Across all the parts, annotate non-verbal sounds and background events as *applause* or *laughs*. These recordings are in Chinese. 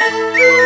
Música *laughs*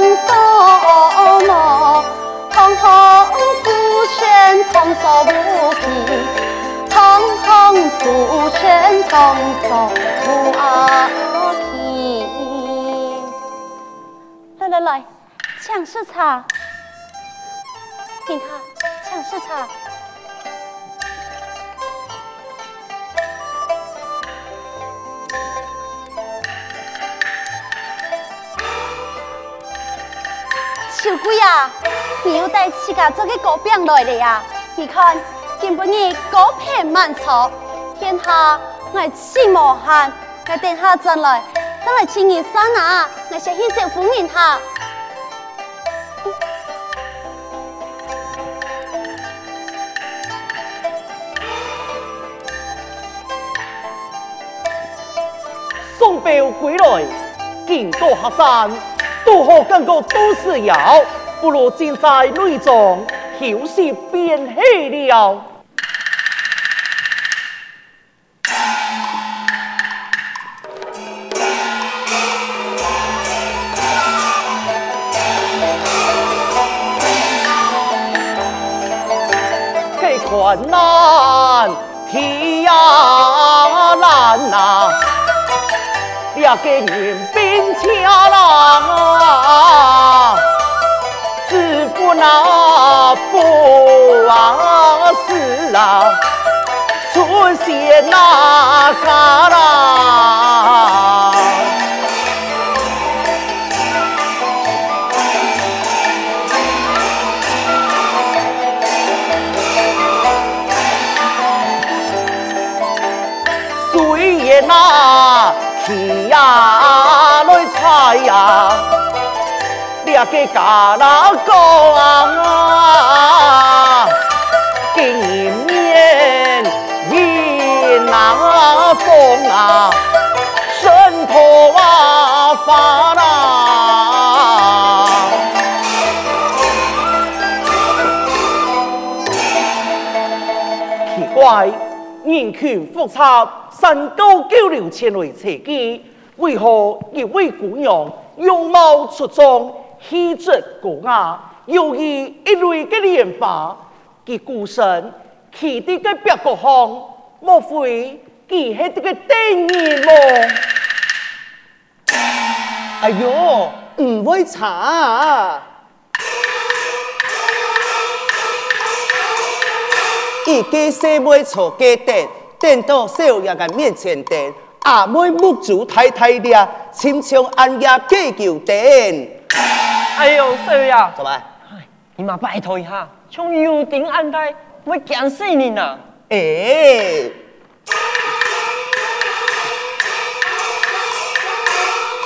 人多闹，堂堂夫人同无席，堂堂夫人同坐无阿。来来来，抢试茶，听他抢试茶。小鬼啊，你又带自家做个糕饼来了呀？你看，今不日糕品满朝，天下我气无限，我等下再来，再来请你上啊！我先去招呼人哈。送表归来，见多客山。如何更个都是要，不如尽在内中休息便去了。这困难天呀难呐，要给人并肩郎。那不啊是啊，出现那旮旯，呀来猜呀。呀，个家老公啊，今年迎那风啊，神头啊发啦。奇怪，人群复杂，山高九流前来采集，为何一位姑娘容貌出众？气质高雅，又以一类的莲花，其孤身骑的个别国行，莫非佢系这个丁年么？哎呦，唔会查，一个细妹坐个凳，凳到少爷嘅面前等，阿妹木竹太太俩，亲像安家计较等。哎呦，少爷，做咩？你嘛拜托一下，从油顶安泰，我惊死你呐！哎，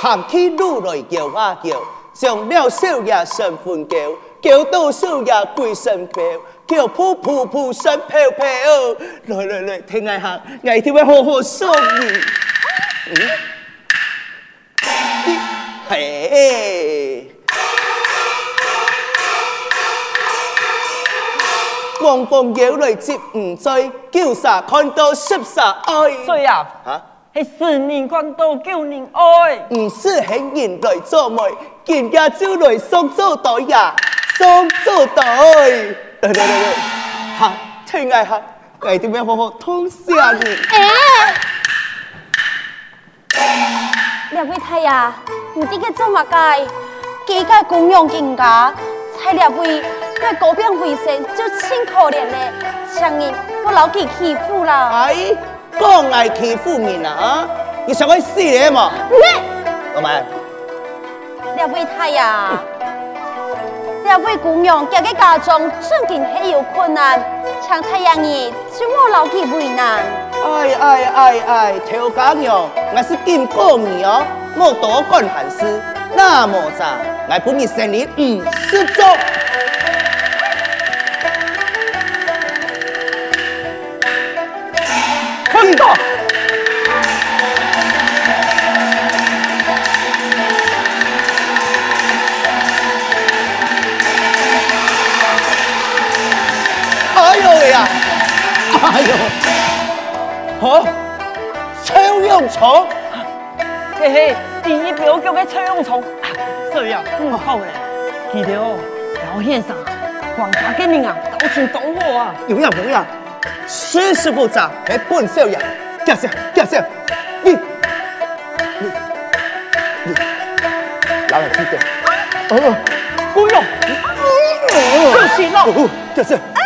喊起路来叫啊叫，上了少爷身份叫，叫到少爷跪身叫，叫噗噗噗身飘飘，来来来，听下下，我听会好好送你。嗯，嘿。狂风摇来接唔醉，叫啥看到湿啥爱？所以啊，啊，系十年看到九年爱，唔是轻人来做媒，见家招来送做袋呀，送做袋。来来来来，哈，亲爱哈，我点样好好通下你？哎，两位太爷，你这个做乜嘅？几个公用人家，才两位。在高边卫生就真可怜嘞，强人我老给欺负了。哎，讲爱欺负人啊！你想要死咧嘛？咩？老板，两位太爷，两位姑娘家嘅家中最近系有困难，像太阳儿就我老几为难。哎哎哎哎，调家娘，我是金过你哦，我多管闲事，那么咋？我本日生日唔失足。看到。哎呦喂呀！哎呦，好，抽样虫，嘿嘿，第一表叫嘅抽样虫，这样唔好咧。记得哦，表现上皇家嘅人啊，都请懂我啊。有样有样，师师傅长系本少爷，驾下驾下，你你你，老人记得，哦，姑娘，就行了。驾下。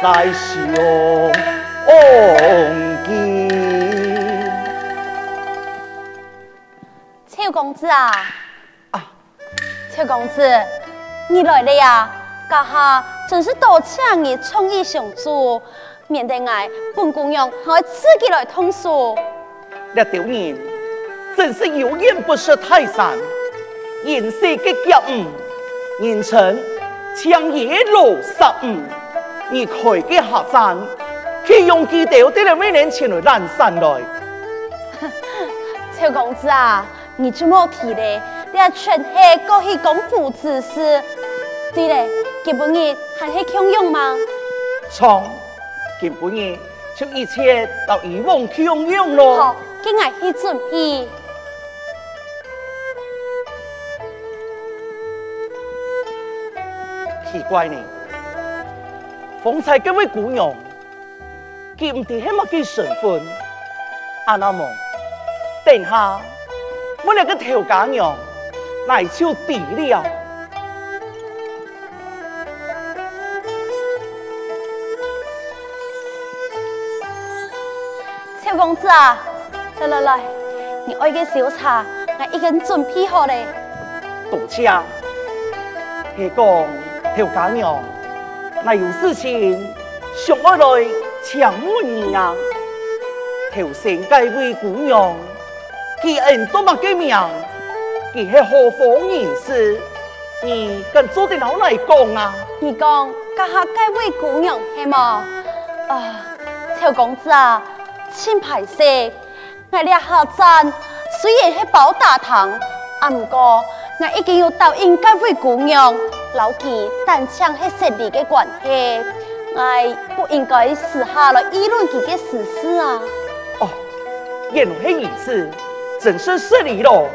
在胸襟，邱公子啊！啊，邱公子，你来了呀？家下真是多谢你创意相助，免得我本姑娘还自己来通书。那丢人真是有眼不识泰山，言色嘅脚误，言称强野路十五。你开嘅客栈，去用几条啲嚟每年前来南山来。*laughs* 臭公子啊，你这么提咧？你系全系过去功夫之事，对嘞？今不日还是强用吗？从今不日就一切到以往强用咯。好，今日去准备。奇怪呢？方才这位姑娘，佢唔知系乜嘅身份，阿那么，等下我那个调家娘来就地了。邱公子啊，来来来，你爱个小茶，我已经准备好了。多谢，系讲调家娘。那有事情上我来请问你啊，头先该位姑娘，既然多么个名，佢系何方人士？你跟做的老来讲啊？你讲，家下该位姑娘系么？啊，邱公子啊，请排谢，我俩下站虽然系包大堂，啊唔过我已经有答应该位姑娘，牢记但抢系实力的关系，我不应该私下来议论佢嘅私事啊！哦，原来系如此，真是失礼咯，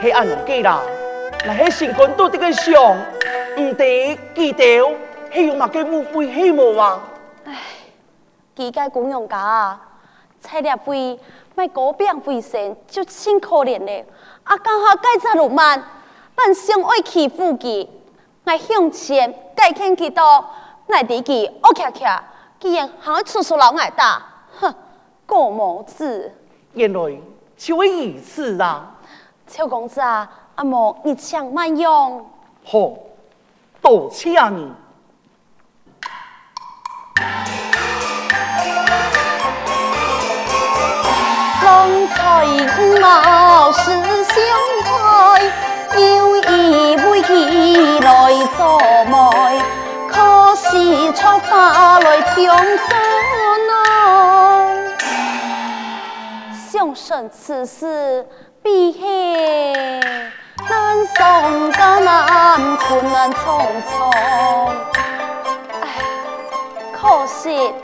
系按样计啦，那系新官都这个上，唔得记得，系有乜嘅误会系冇啊？唉，几个姑娘家，菜粒费卖果饼为生，就真可怜嘞，啊，刚好改则路慢。但相爱欺负佢，我向前改天几多，我弟佢恶恰恰，居然还会出手老挨打，哼，过毛子！原来就会如此啊！邱公子啊，阿莫你请慢用。好，多谢你。貌是相配。有意为佢来作媒，可惜出发来听真爱。相生此事必系难送艰难，困难重重。唉，可惜，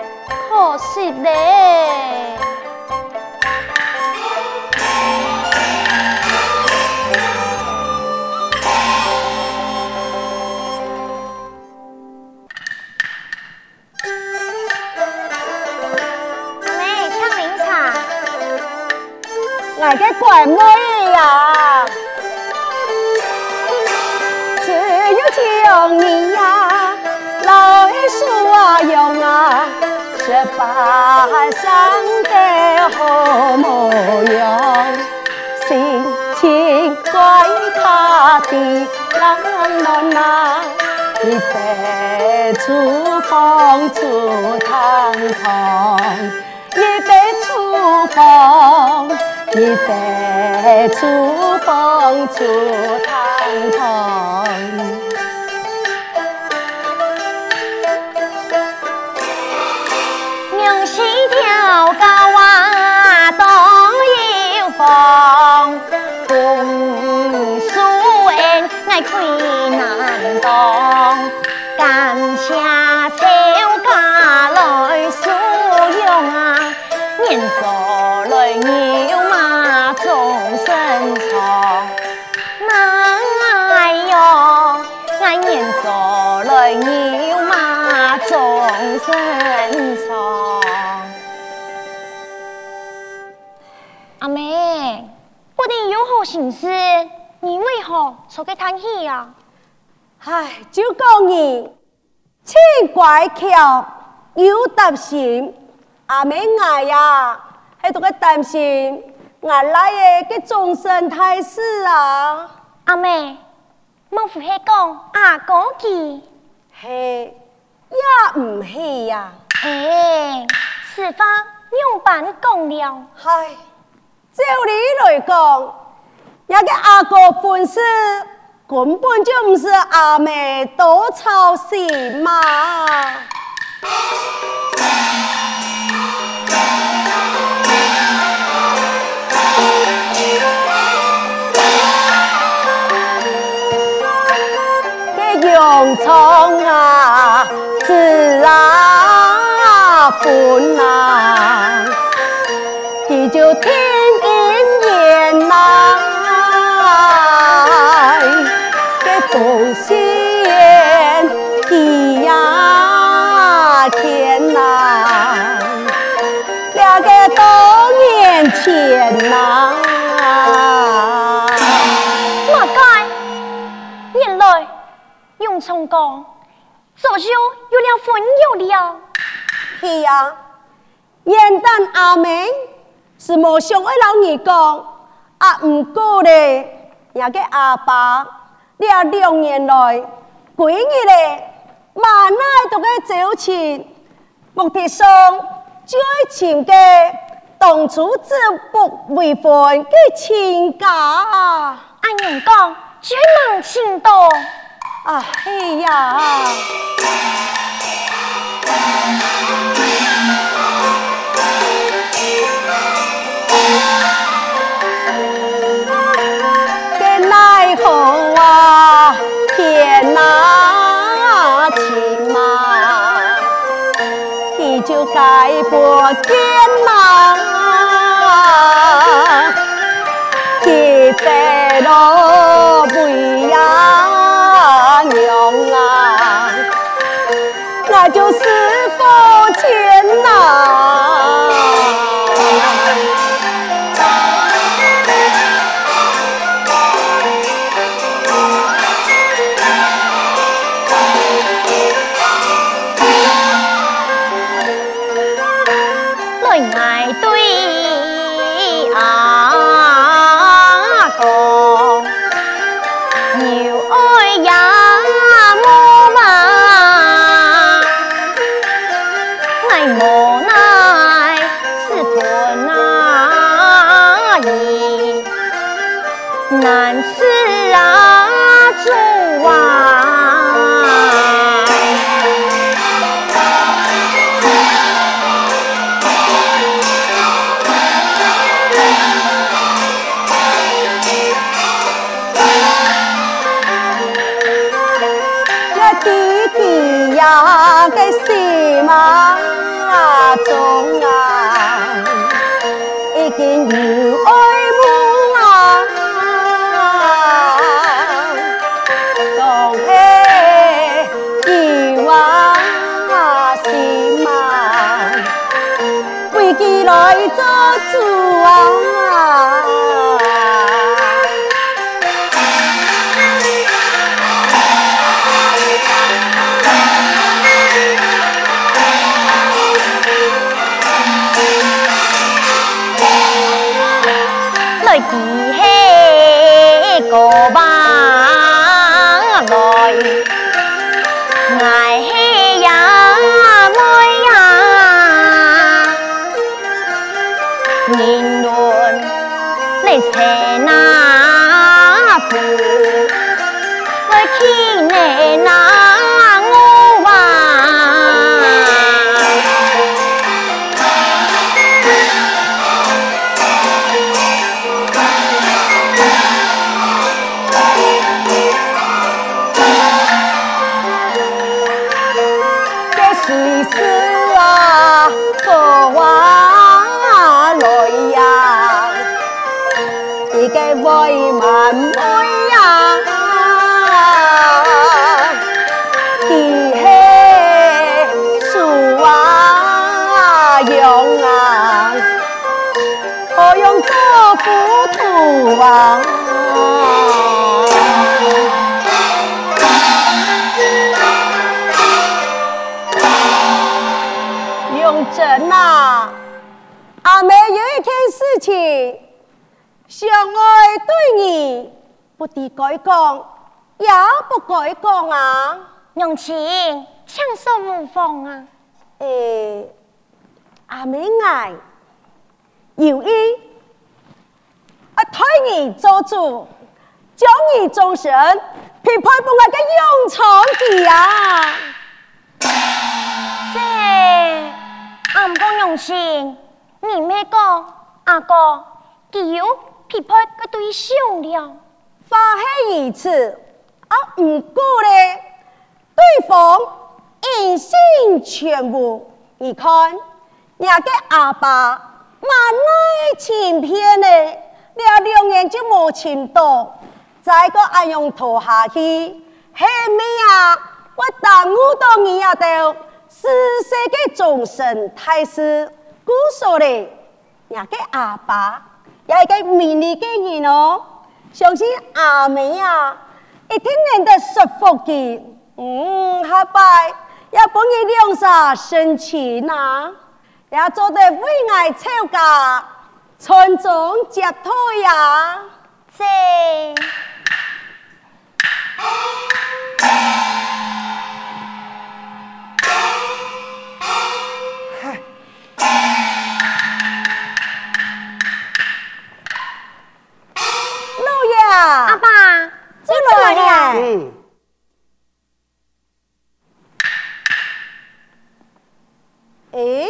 可惜嘞。大家怪美呀，只有听你呀，老树啊用啊，十八相的好模样，心情怪他的浪漫呐，一杯厨房出堂堂，一杯厨房。一杯厨房出堂堂，有何心事？你为何出去叹气呀？唉，就讲你奇怪巧，有担心。阿妹我呀，喺度个担心，我来的个终身大事啊。阿妹，莫胡系讲阿哥记，嘿。也唔系呀，哎，此话用板讲了。嗨，照理来讲，一个阿哥本事根本就唔是阿妹多操心嘛。这用虫啊！自啊本啊，地久天给奉献地呀天呐，两个多年前呐，马该，原来用虫讲。早就有了婚约了。是呀，元旦阿妹是没想爱老二讲，啊唔过咧，也个阿爸，呢两年来几日咧，万奈都个交情，目的上最亲的当初自不为婚嘅亲家，按人讲最能情多。啊嘿呀！那情郎你就该破天荒一辈子不地害，苏阿勇啊，可用做夫土啊。用针啊，阿妹有一件事情，相爱对你不改讲，也不改讲啊。娘亲，请说无妨啊！诶、欸，阿妹爱有意啊，替你做主，将你终身匹配不我的永长地啊！是，阿唔讲娘亲，你咩讲？阿哥，佢有匹配个对象了。发黑一次，啊，唔过咧，对方一心全无。你看，人家阿爸万爱情片咧，两两年就无情到，再个阿用拖下去，系咩啊？我耽误到你啊！到世世嘅终身大事，故说咧，人家阿爸也系个美丽嘅人哦。相信阿妹啊，一定能得说服佢。嗯，下拜要帮你两下生钱啊，要做得为爱吵架，村中接退呀。是。阿爸，进来呀！嗯。诶，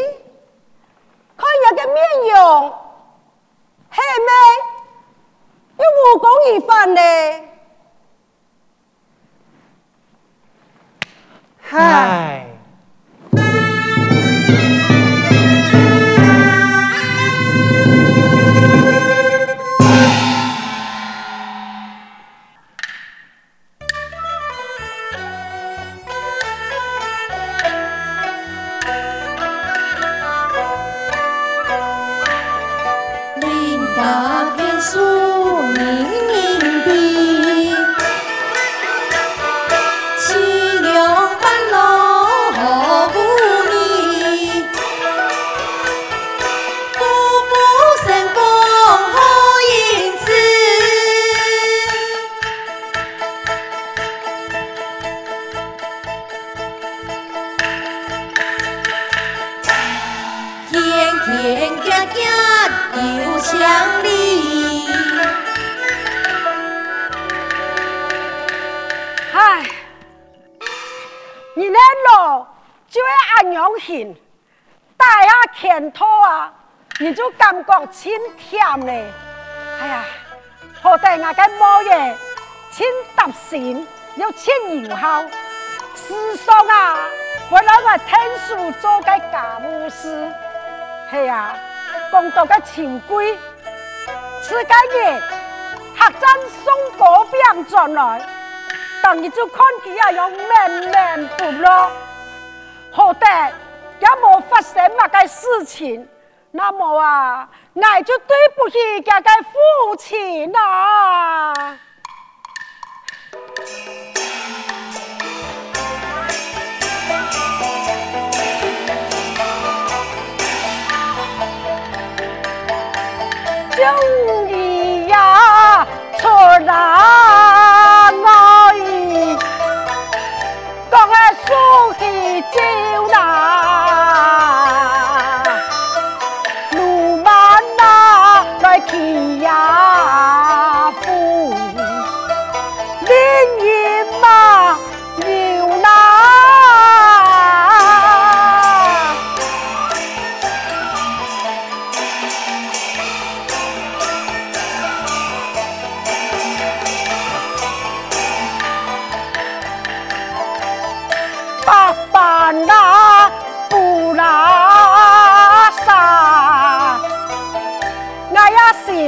看人的面容，系咪有武功一番呢？嗨。唉，你那路就会安样行，大下前途啊，你就感觉清甜嘞。哎呀，好歹我个某爷，清达心又清友好，世上啊，我那个天书做个家务事，系呀，讲到个清贵，此个月客栈送果饼转来。你就看见啊，有闷闷不乐，好歹也没发生乜个事情，那么啊，我就对不起这个父亲啊。终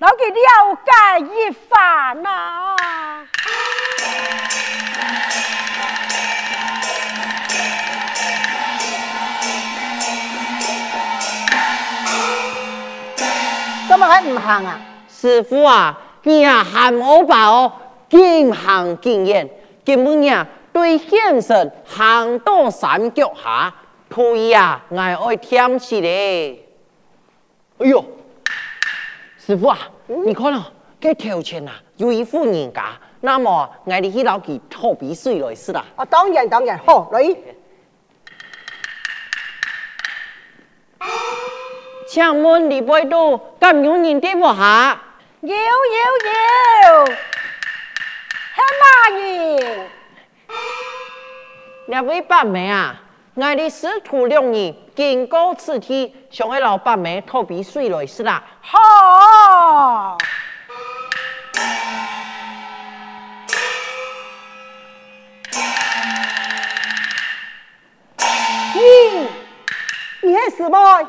老给了解一番啊！怎么还唔行啊？师傅啊，你啊还冇把握经行经验，根本呀对现实行到山脚下。可以啊，我爱添起嘞。哎呦，师傅啊，嗯、你看咯，这头前啊有一户人家，那么我哋去捞佢吐鼻水来是啦。啊，当然当然，好来。请问李伯都咁有人对我下？有有有，系乜人？两位伯妹啊。我的师徒两人经过此地，想给老伯们吐鼻水来是啦。好。你，你系什么？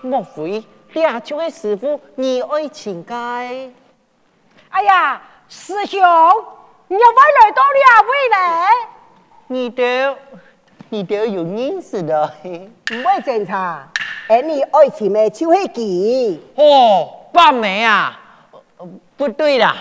莫非俩就系师傅你爱情该？哎呀，师兄，你又会来到两位来？你都，你都有认识的，唔会正常。哎，你爱情的？就系佢。哦，半梅啊，不对啦，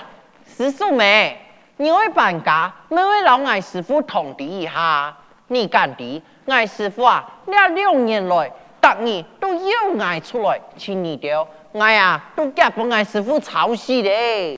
师叔妹，你会搬家，每位老艾师傅通知一下。你敢的，艾师傅啊，两两年来，答应都有爱出来，请你丢。我呀，都夹不艾师傅吵死嘞。